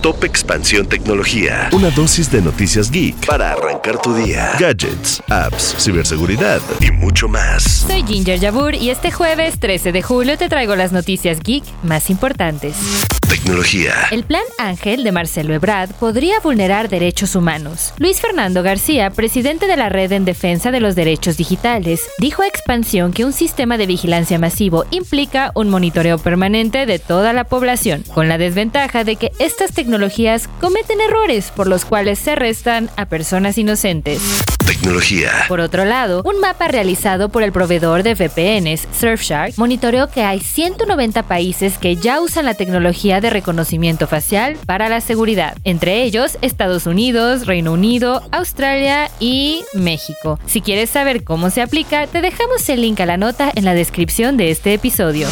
Top Expansión Tecnología. Una dosis de noticias geek para arrancar tu día. Gadgets, apps, ciberseguridad y mucho más. Soy Ginger Yabur y este jueves 13 de julio te traigo las noticias geek más importantes. Tecnología. El plan Ángel de Marcelo Ebrard podría vulnerar derechos humanos. Luis Fernando García, presidente de la Red en Defensa de los Derechos Digitales, dijo a Expansión que un sistema de vigilancia masivo implica un monitoreo permanente de toda la población, con la desventaja de que estas tecnologías cometen errores por los cuales se arrestan a personas inocentes. Por otro lado, un mapa realizado por el proveedor de VPNs, Surfshark, monitoreó que hay 190 países que ya usan la tecnología de reconocimiento facial para la seguridad, entre ellos Estados Unidos, Reino Unido, Australia y México. Si quieres saber cómo se aplica, te dejamos el link a la nota en la descripción de este episodio.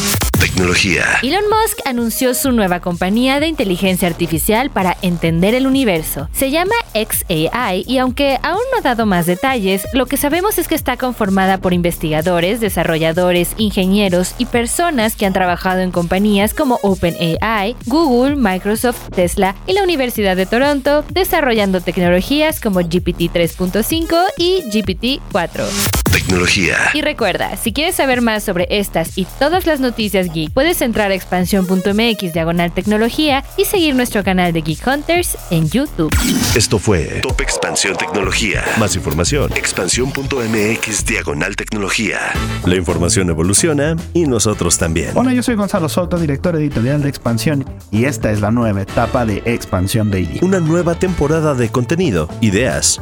Tecnología. Elon Musk anunció su nueva compañía de inteligencia artificial para entender el universo. Se llama XAI y aunque aún no ha dado más detalles, lo que sabemos es que está conformada por investigadores, desarrolladores, ingenieros y personas que han trabajado en compañías como OpenAI, Google, Microsoft, Tesla y la Universidad de Toronto, desarrollando tecnologías como GPT 3.5 y GPT 4. Tecnología. Y recuerda, si quieres saber más sobre estas y todas las noticias geek, puedes entrar a expansión.mx diagonal tecnología y seguir nuestro canal de Geek Hunters en YouTube. Esto fue Top Expansión Tecnología. Más información. Expansión.mx diagonal tecnología. La información evoluciona y nosotros también. Hola, yo soy Gonzalo Soto, director editorial de Expansión, y esta es la nueva etapa de Expansión Daily. Una nueva temporada de contenido, ideas